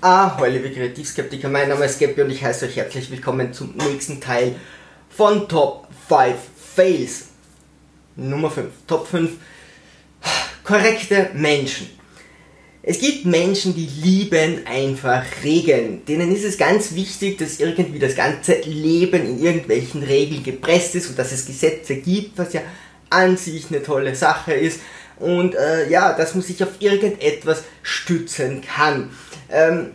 Ahoi, liebe Kreativskeptiker, mein Name ist Gabby und ich heiße euch herzlich willkommen zum nächsten Teil von Top 5 Fails. Nummer 5. Top 5 korrekte Menschen. Es gibt Menschen, die lieben einfach Regeln. Denen ist es ganz wichtig, dass irgendwie das ganze Leben in irgendwelchen Regeln gepresst ist und dass es Gesetze gibt, was ja an sich eine tolle Sache ist und äh, ja, dass man sich auf irgendetwas stützen kann. Ähm,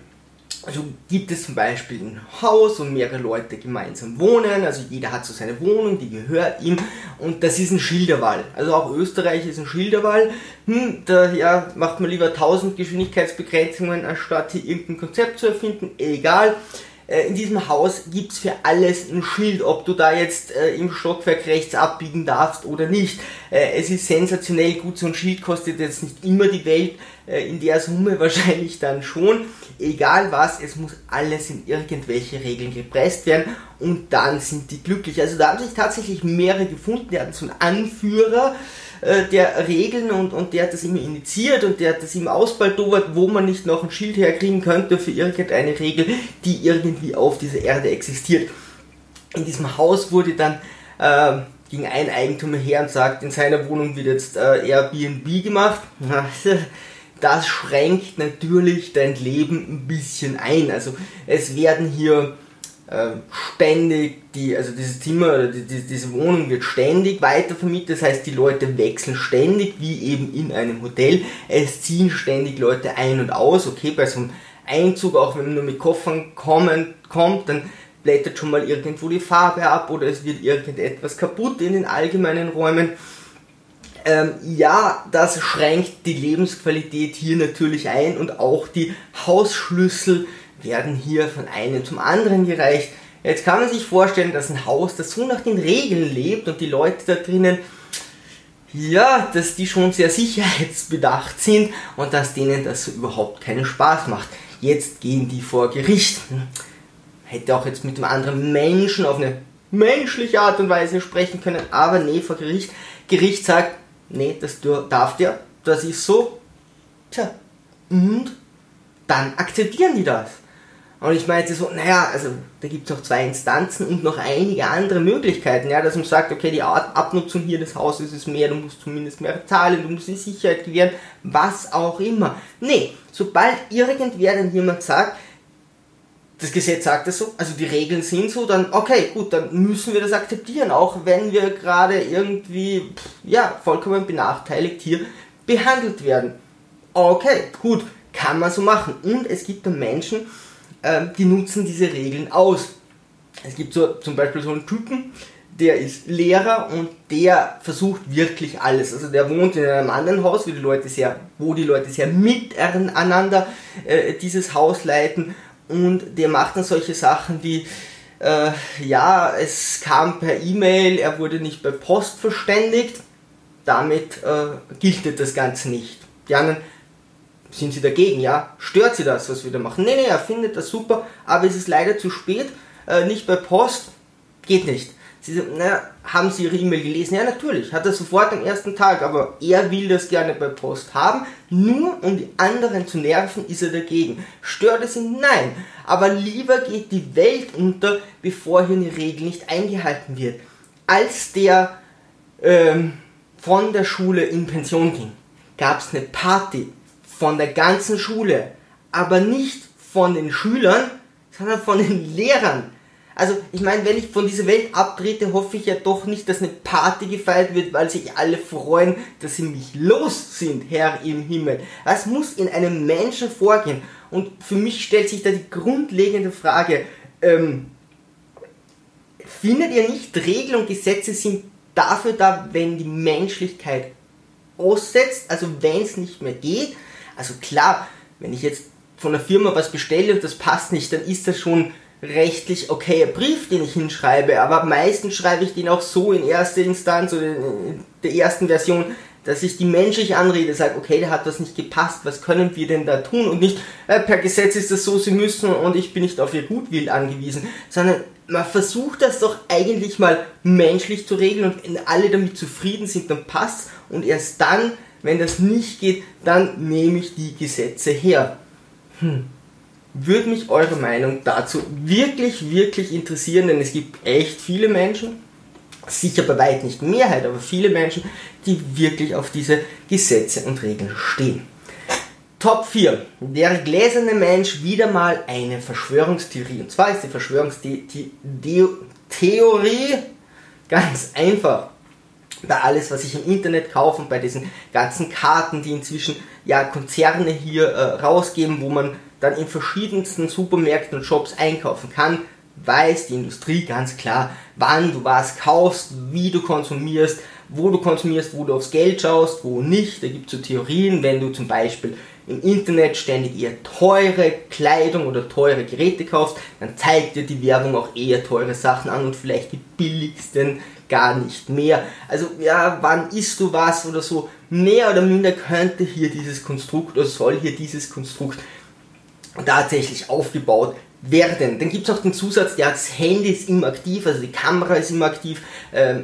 also gibt es zum Beispiel ein Haus und mehrere Leute gemeinsam wohnen, also jeder hat so seine Wohnung, die gehört ihm und das ist ein Schilderwall. Also auch Österreich ist ein Schilderwall. Hm, da ja, macht man lieber 1000 Geschwindigkeitsbegrenzungen, anstatt hier irgendein Konzept zu erfinden, egal. Äh, in diesem Haus gibt es für alles ein Schild, ob du da jetzt äh, im Stockwerk rechts abbiegen darfst oder nicht. Äh, es ist sensationell gut, so ein Schild kostet jetzt nicht immer die Welt, äh, in der Summe wahrscheinlich dann schon. Egal was, es muss alles in irgendwelche Regeln gepresst werden und dann sind die glücklich. Also da haben sich tatsächlich mehrere gefunden, die hatten so einen Anführer, äh, der Regeln und, und der hat das immer initiiert und der hat das immer ausbaldowert, wo man nicht noch ein Schild herkriegen könnte für irgendeine Regel, die irgendwie auf dieser Erde existiert. In diesem Haus wurde dann äh, ging ein Eigentümer her und sagt, in seiner Wohnung wird jetzt äh, Airbnb gemacht. Das schränkt natürlich dein Leben ein bisschen ein. Also es werden hier ständig die, also dieses Zimmer oder die, die, diese Wohnung wird ständig weitervermietet, das heißt die Leute wechseln ständig, wie eben in einem Hotel. Es ziehen ständig Leute ein und aus. Okay, bei so einem Einzug, auch wenn man nur mit Koffern kommen, kommt, dann blättert schon mal irgendwo die Farbe ab oder es wird irgendetwas kaputt in den allgemeinen Räumen. Ähm, ja, das schränkt die Lebensqualität hier natürlich ein und auch die Hausschlüssel werden hier von einem zum anderen gereicht. Jetzt kann man sich vorstellen, dass ein Haus, das so nach den Regeln lebt und die Leute da drinnen, ja, dass die schon sehr sicherheitsbedacht sind und dass denen das überhaupt keinen Spaß macht. Jetzt gehen die vor Gericht. Hätte auch jetzt mit einem anderen Menschen auf eine menschliche Art und Weise sprechen können, aber nee, vor Gericht. Gericht sagt, nee, das darf der, das ist so. Tja, und dann akzeptieren die das. Und ich meinte so, naja, also da gibt es auch zwei Instanzen und noch einige andere Möglichkeiten, ja, dass man sagt, okay, die Abnutzung hier des Hauses ist mehr, du musst zumindest mehr zahlen, du musst die Sicherheit gewähren, was auch immer. Nee, sobald irgendwer dann jemand sagt, das Gesetz sagt es so, also die Regeln sind so, dann okay, gut, dann müssen wir das akzeptieren, auch wenn wir gerade irgendwie, ja, vollkommen benachteiligt hier behandelt werden. Okay, gut, kann man so machen. Und es gibt dann Menschen, ähm, die nutzen diese Regeln aus. Es gibt so zum Beispiel so einen Typen, der ist Lehrer und der versucht wirklich alles. Also der wohnt in einem anderen Haus, wo die Leute sehr, wo die Leute sehr miteinander äh, dieses Haus leiten und der macht dann solche Sachen wie äh, ja, es kam per E-Mail, er wurde nicht per Post verständigt, damit äh, gilt das Ganze nicht. Die anderen sind sie dagegen, ja? Stört sie das, was wir da machen? Nee, nee, er findet das super, aber es ist leider zu spät, äh, nicht bei Post, geht nicht. Sie sagen, naja, haben Sie Ihre E-Mail gelesen? Ja, natürlich, hat er sofort am ersten Tag, aber er will das gerne bei Post haben, nur um die anderen zu nerven, ist er dagegen. Stört es ihn? Nein, aber lieber geht die Welt unter, bevor hier eine Regel nicht eingehalten wird. Als der ähm, von der Schule in Pension ging, gab es eine Party von der ganzen Schule, aber nicht von den Schülern, sondern von den Lehrern. Also ich meine, wenn ich von dieser Welt abtrete, hoffe ich ja doch nicht, dass eine Party gefeiert wird, weil sich alle freuen, dass sie mich los sind, Herr im Himmel. Was muss in einem Menschen vorgehen? Und für mich stellt sich da die grundlegende Frage, ähm, findet ihr nicht, Regeln und Gesetze sind dafür da, wenn die Menschlichkeit aussetzt, also wenn es nicht mehr geht, also klar, wenn ich jetzt von der Firma was bestelle und das passt nicht, dann ist das schon rechtlich okayer Brief, den ich hinschreibe, aber meistens schreibe ich den auch so in erster Instanz oder in der ersten Version, dass ich die menschliche Anrede sage, okay, da hat was nicht gepasst, was können wir denn da tun? Und nicht, äh, per Gesetz ist das so, sie müssen und ich bin nicht auf ihr Gutwill angewiesen, sondern man versucht das doch eigentlich mal menschlich zu regeln und wenn alle damit zufrieden sind, dann passt und erst dann wenn das nicht geht, dann nehme ich die Gesetze her. Hm. würde mich eure Meinung dazu wirklich, wirklich interessieren, denn es gibt echt viele Menschen, sicher bei weitem nicht Mehrheit, aber viele Menschen, die wirklich auf diese Gesetze und Regeln stehen. Top 4. Der gläserne Mensch wieder mal eine Verschwörungstheorie. Und zwar ist die Verschwörungstheorie ganz einfach. Bei alles, was ich im Internet kaufe und bei diesen ganzen Karten, die inzwischen ja Konzerne hier äh, rausgeben, wo man dann in verschiedensten Supermärkten und Shops einkaufen kann, weiß die Industrie ganz klar, wann du was kaufst, wie du konsumierst, wo du konsumierst, wo du aufs Geld schaust, wo nicht. Da gibt es so Theorien, wenn du zum Beispiel im Internet ständig eher teure Kleidung oder teure Geräte kaufst, dann zeigt dir die Werbung auch eher teure Sachen an und vielleicht die billigsten gar nicht mehr. Also ja, wann isst du was oder so, mehr oder minder könnte hier dieses Konstrukt oder soll hier dieses Konstrukt tatsächlich aufgebaut werden. Dann gibt es auch den Zusatz, ja, das Handy ist immer aktiv, also die Kamera ist immer aktiv, ähm,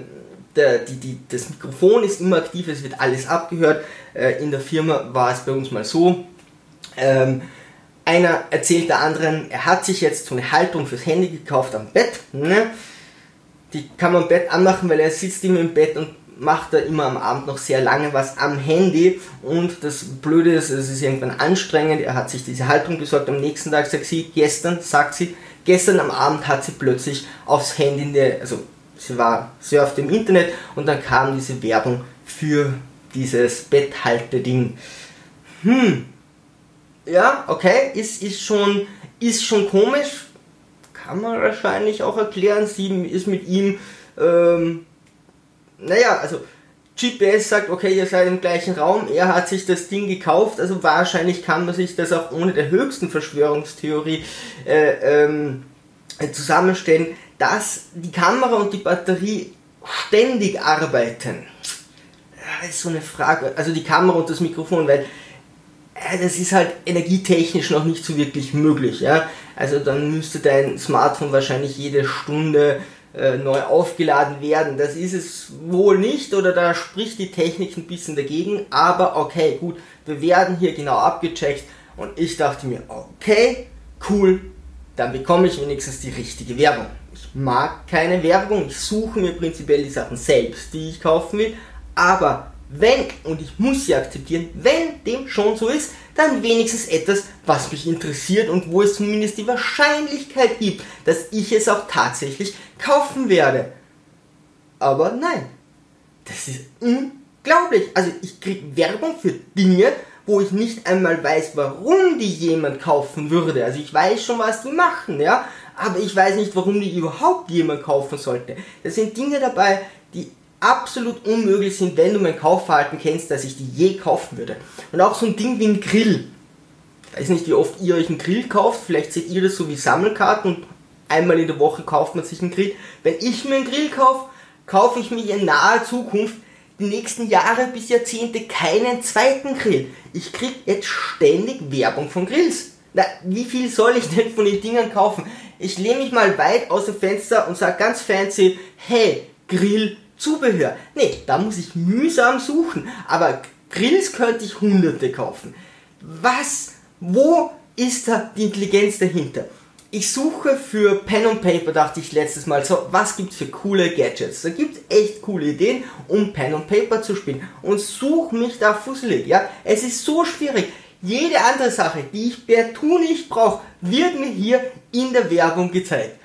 der, die, die, das Mikrofon ist immer aktiv, es wird alles abgehört. Äh, in der Firma war es bei uns mal so. Ähm, einer erzählt der anderen, er hat sich jetzt so eine Haltung fürs Handy gekauft am Bett. Ne? Die kann man im Bett anmachen, weil er sitzt immer im Bett und macht da immer am Abend noch sehr lange was am Handy. Und das Blöde ist, es ist irgendwann anstrengend, er hat sich diese Haltung besorgt, am nächsten Tag sagt sie, gestern, sagt sie, gestern am Abend hat sie plötzlich aufs Handy, in der, also sie war surft im Internet und dann kam diese Werbung für dieses Betthalteding. Hm, ja, okay, ist, ist, schon, ist schon komisch, kann man wahrscheinlich auch erklären, sie ist mit ihm ähm, naja, also GPS sagt, okay, ihr seid im gleichen Raum, er hat sich das Ding gekauft, also wahrscheinlich kann man sich das auch ohne der höchsten Verschwörungstheorie äh, ähm, zusammenstellen, dass die Kamera und die Batterie ständig arbeiten. Das ist so eine Frage, also die Kamera und das Mikrofon, weil das ist halt energietechnisch noch nicht so wirklich möglich. Ja? Also dann müsste dein Smartphone wahrscheinlich jede Stunde äh, neu aufgeladen werden. Das ist es wohl nicht oder da spricht die Technik ein bisschen dagegen. Aber okay, gut, wir werden hier genau abgecheckt und ich dachte mir, okay, cool, dann bekomme ich wenigstens die richtige Werbung. Ich mag keine Werbung, ich suche mir prinzipiell die Sachen selbst, die ich kaufen will, aber wenn, und ich muss sie akzeptieren, wenn dem schon so ist, dann wenigstens etwas, was mich interessiert und wo es zumindest die Wahrscheinlichkeit gibt, dass ich es auch tatsächlich kaufen werde. Aber nein, das ist unglaublich. Also ich kriege Werbung für Dinge, wo ich nicht einmal weiß, warum die jemand kaufen würde. Also ich weiß schon, was die machen, ja, aber ich weiß nicht, warum die überhaupt jemand kaufen sollte. Das sind Dinge dabei, die absolut unmöglich sind, wenn du mein Kaufverhalten kennst, dass ich die je kaufen würde. Und auch so ein Ding wie ein Grill. Ich weiß nicht, wie oft ihr euch einen Grill kauft. Vielleicht seht ihr das so wie Sammelkarten und einmal in der Woche kauft man sich einen Grill. Wenn ich mir einen Grill kaufe, kaufe ich mir in naher Zukunft die nächsten Jahre bis Jahrzehnte keinen zweiten Grill. Ich krieg jetzt ständig Werbung von Grills. Na, wie viel soll ich denn von den Dingern kaufen? Ich lehne mich mal weit aus dem Fenster und sage ganz fancy, hey, Grill Zubehör. Nee, da muss ich mühsam suchen. Aber Grills könnte ich hunderte kaufen. Was? Wo ist da die Intelligenz dahinter? Ich suche für Pen und Paper, dachte ich letztes Mal, so, was gibt's für coole Gadgets? Da gibt's echt coole Ideen, um Pen und Paper zu spielen. Und suche mich da fusselig, ja? Es ist so schwierig. Jede andere Sache, die ich per Tu nicht brauche, wird mir hier in der Werbung gezeigt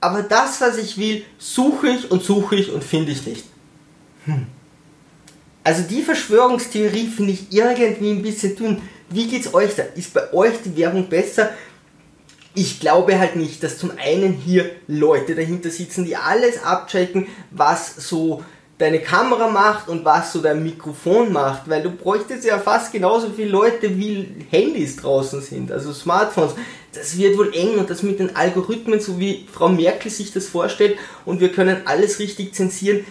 aber das, was ich will, suche ich und suche ich und finde ich nicht. Hm. Also die Verschwörungstheorie finde ich irgendwie ein bisschen dünn. Wie geht's euch da? Ist bei euch die Werbung besser? Ich glaube halt nicht, dass zum einen hier Leute dahinter sitzen, die alles abchecken, was so deine Kamera macht und was so dein Mikrofon macht, weil du bräuchtest ja fast genauso viele Leute wie Handys draußen sind, also Smartphones. Das wird wohl eng und das mit den Algorithmen, so wie Frau Merkel sich das vorstellt und wir können alles richtig zensieren.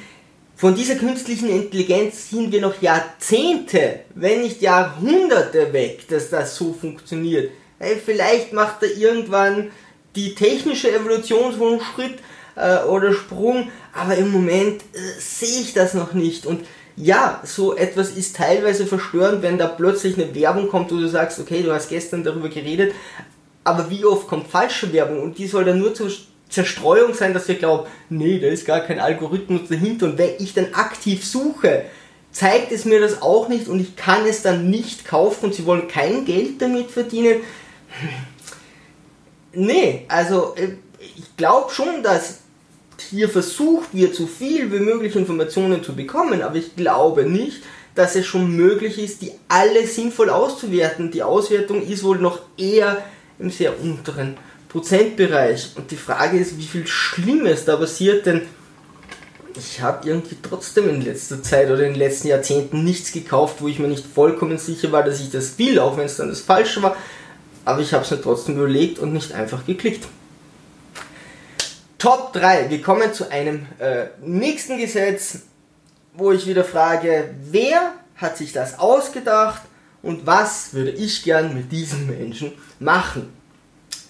Von dieser künstlichen Intelligenz sind wir noch Jahrzehnte, wenn nicht Jahrhunderte weg, dass das so funktioniert. Vielleicht macht er irgendwann die technische Evolution so einen Schritt äh, oder Sprung, aber im Moment äh, sehe ich das noch nicht. Und ja, so etwas ist teilweise verstörend, wenn da plötzlich eine Werbung kommt, wo du sagst, okay, du hast gestern darüber geredet, aber wie oft kommt falsche Werbung und die soll dann nur zur Zerstreuung sein, dass wir glauben, nee, da ist gar kein Algorithmus dahinter und wenn ich dann aktiv suche, zeigt es mir das auch nicht und ich kann es dann nicht kaufen und sie wollen kein Geld damit verdienen. Nee, also äh, ich glaube schon, dass hier versucht wird, so viel wie möglich Informationen zu bekommen, aber ich glaube nicht, dass es schon möglich ist, die alle sinnvoll auszuwerten. Die Auswertung ist wohl noch eher im sehr unteren Prozentbereich. Und die Frage ist, wie viel Schlimmes da passiert, denn ich habe irgendwie trotzdem in letzter Zeit oder in den letzten Jahrzehnten nichts gekauft, wo ich mir nicht vollkommen sicher war, dass ich das will, auch wenn es dann das Falsche war. Aber ich habe es mir trotzdem überlegt und nicht einfach geklickt. Top 3. Wir kommen zu einem äh, nächsten Gesetz, wo ich wieder frage, wer hat sich das ausgedacht und was würde ich gern mit diesen Menschen machen?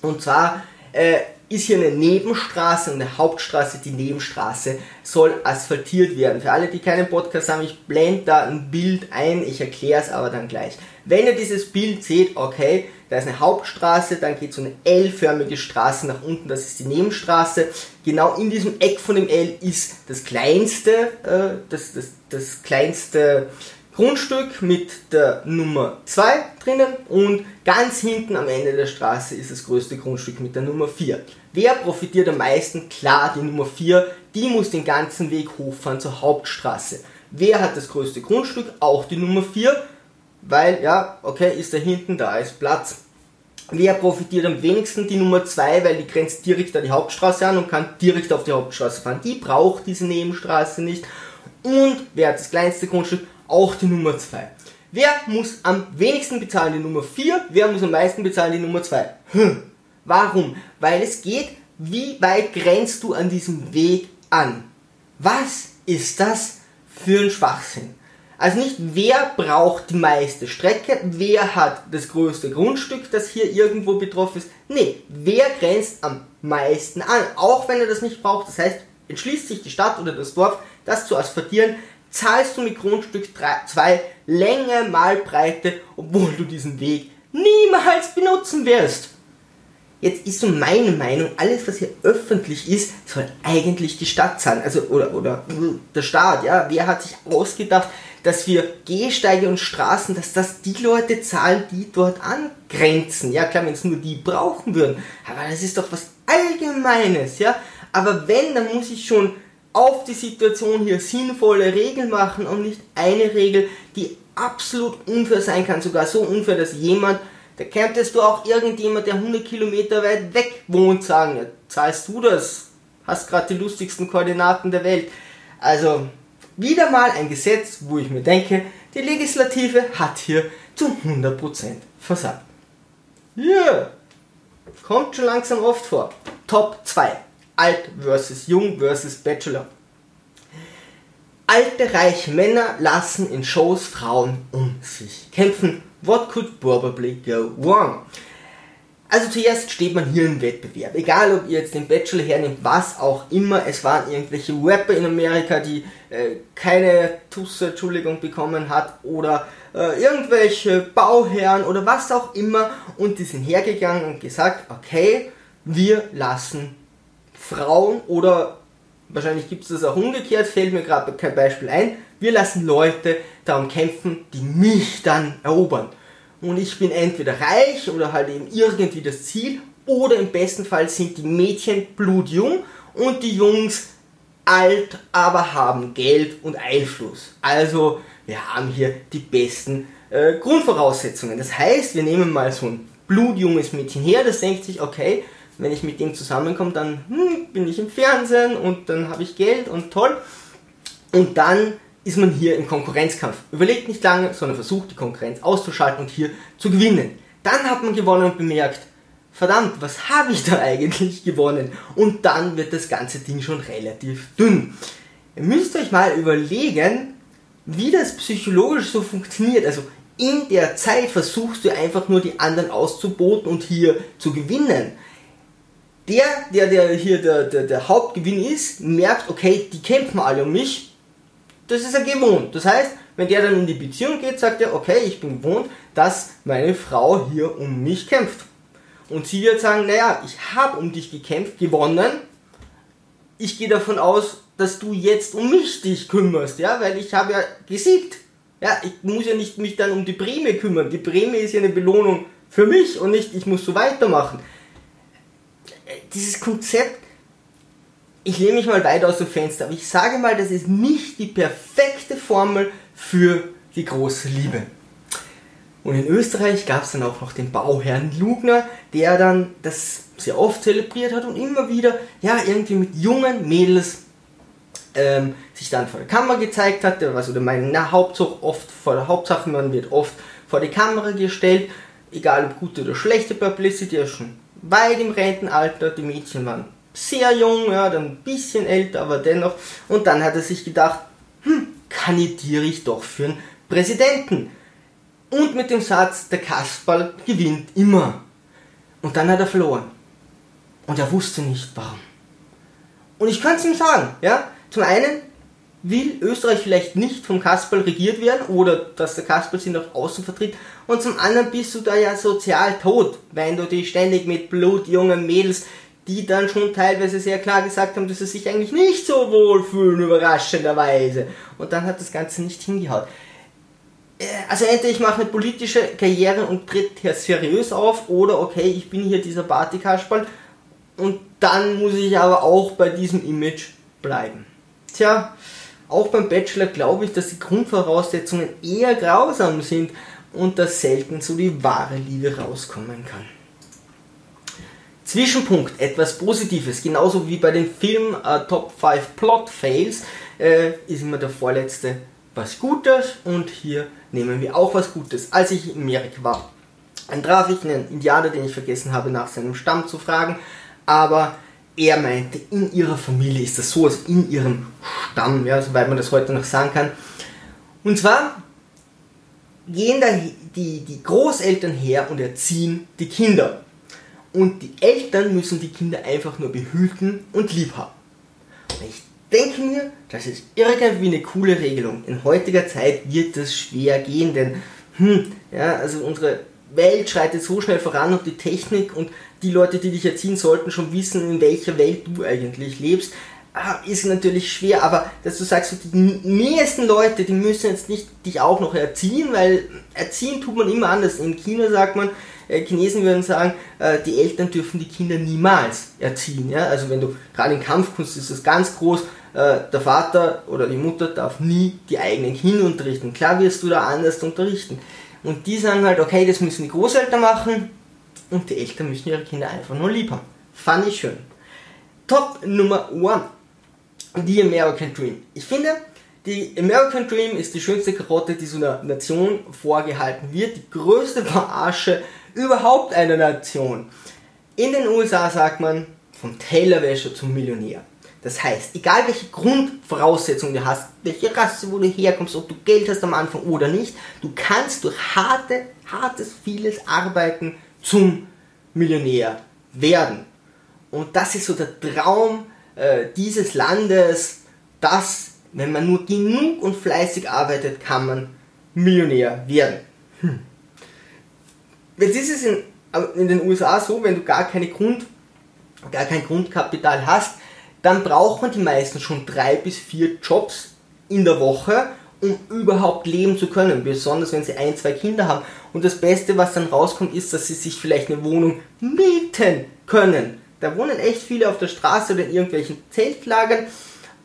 Und zwar äh, ist hier eine Nebenstraße eine Hauptstraße. Die Nebenstraße soll asphaltiert werden. Für alle, die keinen Podcast haben, ich blende da ein Bild ein, ich erkläre es aber dann gleich. Wenn ihr dieses Bild seht, okay, da ist eine Hauptstraße, dann geht so eine L-förmige Straße nach unten, das ist die Nebenstraße. Genau in diesem Eck von dem L ist das kleinste, äh, das, das, das kleinste Grundstück mit der Nummer 2 drinnen und ganz hinten am Ende der Straße ist das größte Grundstück mit der Nummer 4. Wer profitiert am meisten? Klar, die Nummer 4, die muss den ganzen Weg hochfahren zur Hauptstraße. Wer hat das größte Grundstück? Auch die Nummer 4, weil, ja, okay, ist da hinten, da ist Platz. Wer profitiert am wenigsten? Die Nummer 2, weil die grenzt direkt an die Hauptstraße an und kann direkt auf die Hauptstraße fahren. Die braucht diese Nebenstraße nicht. Und wer hat das kleinste Grundstück? auch die Nummer 2. Wer muss am wenigsten bezahlen? Die Nummer 4. Wer muss am meisten bezahlen? Die Nummer 2. Hm. Warum? Weil es geht, wie weit grenzt du an diesem Weg an? Was ist das für ein Schwachsinn? Also nicht, wer braucht die meiste Strecke, wer hat das größte Grundstück, das hier irgendwo betroffen ist. Nee, wer grenzt am meisten an, auch wenn er das nicht braucht. Das heißt, entschließt sich die Stadt oder das Dorf, das zu asphaltieren, zahlst du mit Grundstück 2 Länge mal Breite, obwohl du diesen Weg niemals benutzen wirst. Jetzt ist so meine Meinung, alles was hier öffentlich ist, soll eigentlich die Stadt zahlen. Also, oder, oder der Staat, ja. Wer hat sich ausgedacht, dass wir Gehsteige und Straßen, dass das die Leute zahlen, die dort angrenzen. Ja, klar, wenn es nur die brauchen würden. Aber das ist doch was Allgemeines, ja. Aber wenn, dann muss ich schon auf die Situation hier sinnvolle Regeln machen und nicht eine Regel, die absolut unfair sein kann, sogar so unfair, dass jemand, da könntest du auch irgendjemand, der 100 Kilometer weit weg wohnt, sagen, ja, zahlst du das, hast gerade die lustigsten Koordinaten der Welt. Also wieder mal ein Gesetz, wo ich mir denke, die Legislative hat hier zu 100% versagt. Yeah. kommt schon langsam oft vor. Top 2 alt versus jung versus Bachelor. Alte reiche Männer lassen in Shows Frauen um sich kämpfen. What could probably go wrong? Also zuerst steht man hier im Wettbewerb. Egal ob ihr jetzt den Bachelor hernimmt, was auch immer. Es waren irgendwelche Rapper in Amerika, die äh, keine Tusse, Entschuldigung, bekommen hat. Oder äh, irgendwelche Bauherren oder was auch immer. Und die sind hergegangen und gesagt, okay, wir lassen Frauen oder wahrscheinlich gibt es das auch umgekehrt, fällt mir gerade kein Beispiel ein. Wir lassen Leute darum kämpfen, die mich dann erobern. Und ich bin entweder reich oder halt eben irgendwie das Ziel, oder im besten Fall sind die Mädchen blutjung und die Jungs alt, aber haben Geld und Einfluss. Also wir haben hier die besten äh, Grundvoraussetzungen. Das heißt, wir nehmen mal so ein blutjunges Mädchen her, das denkt sich, okay, wenn ich mit dem zusammenkomme, dann hm, bin ich im Fernsehen und dann habe ich Geld und toll. Und dann ist man hier im Konkurrenzkampf. Überlegt nicht lange, sondern versucht die Konkurrenz auszuschalten und hier zu gewinnen. Dann hat man gewonnen und bemerkt, verdammt, was habe ich da eigentlich gewonnen? Und dann wird das ganze Ding schon relativ dünn. Ihr müsst euch mal überlegen, wie das psychologisch so funktioniert. Also in der Zeit versuchst du einfach nur die anderen auszuboten und hier zu gewinnen der, der, der hier der, der, der Hauptgewinn ist, merkt, okay, die kämpfen alle um mich. Das ist er gewohnt. Das heißt, wenn der dann in die Beziehung geht, sagt er, okay, ich bin gewohnt, dass meine Frau hier um mich kämpft. Und sie wird sagen, naja, ich habe um dich gekämpft, gewonnen. Ich gehe davon aus, dass du jetzt um mich dich kümmerst, ja, weil ich habe ja gesiegt. Ja, ich muss ja nicht mich dann um die Prämie kümmern. Die Prämie ist ja eine Belohnung für mich und nicht, ich muss so weitermachen. Dieses Konzept, ich lehne mich mal weit aus dem Fenster, aber ich sage mal, das ist nicht die perfekte Formel für die große Liebe. Und in Österreich gab es dann auch noch den Bauherrn Lugner, der dann das sehr oft zelebriert hat und immer wieder, ja, irgendwie mit jungen Mädels ähm, sich dann vor der Kamera gezeigt hat. Der war so der Meinung, na, Hauptsache, oft vor der Hauptsache, man wird oft vor die Kamera gestellt, egal ob gute oder schlechte Publicity, er ist schon weit im Rentenalter, die Mädchen waren sehr jung, ja, dann ein bisschen älter, aber dennoch. Und dann hat er sich gedacht, hm, kandidiere ich doch für einen Präsidenten. Und mit dem Satz, der Kasperl gewinnt immer. Und dann hat er verloren. Und er wusste nicht warum. Und ich kann es ihm sagen, ja. Zum einen will Österreich vielleicht nicht vom Kasperl regiert werden oder dass der Kasperl sie nach außen vertritt. Und zum anderen bist du da ja sozial tot, wenn du dich ständig mit blutjungen Mädels, die dann schon teilweise sehr klar gesagt haben, dass sie sich eigentlich nicht so wohl fühlen, überraschenderweise. Und dann hat das Ganze nicht hingehaut. Äh, also entweder ich mache eine politische Karriere und tritt hier seriös auf oder okay, ich bin hier dieser Partykasperl und dann muss ich aber auch bei diesem Image bleiben. Tja, auch beim Bachelor glaube ich, dass die Grundvoraussetzungen eher grausam sind und dass selten so die wahre Liebe rauskommen kann. Zwischenpunkt, etwas Positives, genauso wie bei den Film äh, Top 5 Plot Fails, äh, ist immer der vorletzte was Gutes und hier nehmen wir auch was Gutes. Als ich in Amerika war, dann traf ich einen Indianer, den ich vergessen habe, nach seinem Stamm zu fragen, aber er meinte, in ihrer Familie ist das so, also in ihrem Stamm, ja, soweit man das heute noch sagen kann. Und zwar gehen da die, die Großeltern her und erziehen die Kinder. Und die Eltern müssen die Kinder einfach nur behüten und lieb haben. Ich denke mir, das ist irgendwie eine coole Regelung. In heutiger Zeit wird das schwer gehen, denn hm, ja, also unsere Welt schreitet so schnell voran und die Technik und die Leute, die dich erziehen sollten, schon wissen, in welcher Welt du eigentlich lebst, ah, ist natürlich schwer, aber dass du sagst, die nächsten Leute, die müssen jetzt nicht dich auch noch erziehen, weil erziehen tut man immer anders. In China sagt man, Chinesen würden sagen, äh, die Eltern dürfen die Kinder niemals erziehen. Ja? Also wenn du gerade in Kampfkunst ist das ganz groß, äh, der Vater oder die Mutter darf nie die eigenen Kinder unterrichten. Klar wirst du da anders unterrichten. Und die sagen halt, okay, das müssen die Großeltern machen und die Eltern müssen ihre Kinder einfach nur lieb haben. Fand ich schön. Top Nummer 1. Die American Dream. Ich finde, die American Dream ist die schönste Karotte, die so einer Nation vorgehalten wird. Die größte Verarsche überhaupt einer Nation. In den USA sagt man, vom Tellerwäscher zum Millionär. Das heißt, egal welche Grundvoraussetzungen du hast, welche Rasse, wo du herkommst, ob du Geld hast am Anfang oder nicht, du kannst durch harte, hartes, vieles Arbeiten zum Millionär werden. Und das ist so der Traum äh, dieses Landes, dass, wenn man nur genug und fleißig arbeitet, kann man Millionär werden. Hm. Jetzt ist es in, in den USA so, wenn du gar keine Grund, gar kein Grundkapital hast, dann braucht man die meisten schon drei bis vier Jobs in der Woche, um überhaupt leben zu können, besonders wenn sie ein, zwei Kinder haben. Und das Beste, was dann rauskommt, ist, dass sie sich vielleicht eine Wohnung mieten können. Da wohnen echt viele auf der Straße oder in irgendwelchen Zeltlagern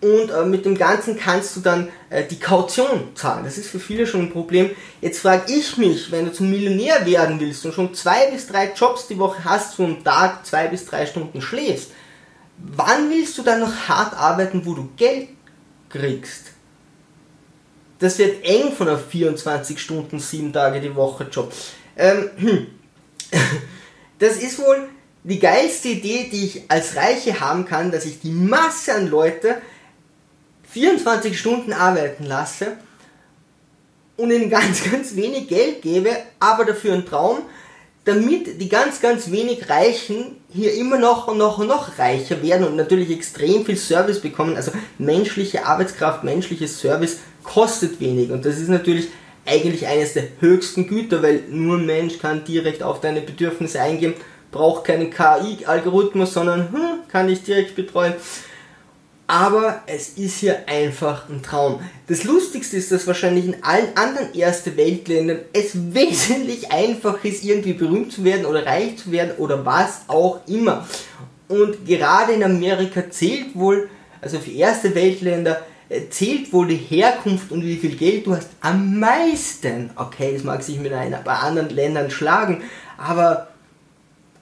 und äh, mit dem Ganzen kannst du dann äh, die Kaution zahlen. Das ist für viele schon ein Problem. Jetzt frage ich mich, wenn du zum Millionär werden willst und schon zwei bis drei Jobs die Woche hast, wo am Tag zwei bis drei Stunden schläfst, wann willst du dann noch hart arbeiten, wo du Geld kriegst? Das wird eng von einer 24 Stunden, 7 Tage die Woche Job. Ähm, das ist wohl die geilste Idee, die ich als Reiche haben kann, dass ich die Masse an Leute 24 Stunden arbeiten lasse und ihnen ganz, ganz wenig Geld gebe, aber dafür einen Traum, damit die ganz, ganz wenig Reichen hier immer noch und noch und noch reicher werden und natürlich extrem viel Service bekommen. Also menschliche Arbeitskraft, menschliches Service kostet wenig und das ist natürlich eigentlich eines der höchsten Güter, weil nur ein Mensch kann direkt auf deine Bedürfnisse eingehen, brauche keinen KI-Algorithmus, sondern hm, kann ich direkt betreuen. Aber es ist hier einfach ein Traum. Das Lustigste ist, dass wahrscheinlich in allen anderen Erste Weltländern es wesentlich einfacher ist, irgendwie berühmt zu werden oder reich zu werden oder was auch immer. Und gerade in Amerika zählt wohl, also für Erste Weltländer, äh, zählt wohl die Herkunft und wie viel Geld du hast am meisten. Okay, das mag sich mit einer, bei anderen Ländern schlagen, aber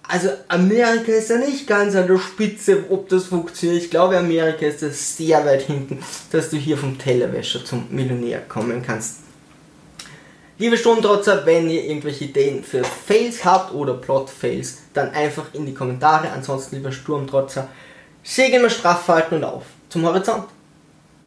also Amerika ist ja nicht ganz an der Spitze, ob das funktioniert. Ich glaube, Amerika ist das sehr weit hinten, dass du hier vom Tellerwäscher zum Millionär kommen kannst. Liebe Sturmtrotzer, wenn ihr irgendwelche Ideen für Fails habt oder Plot-Fails, dann einfach in die Kommentare. Ansonsten, lieber Sturmtrotzer, segeln wir straff halten und auf zum Horizont.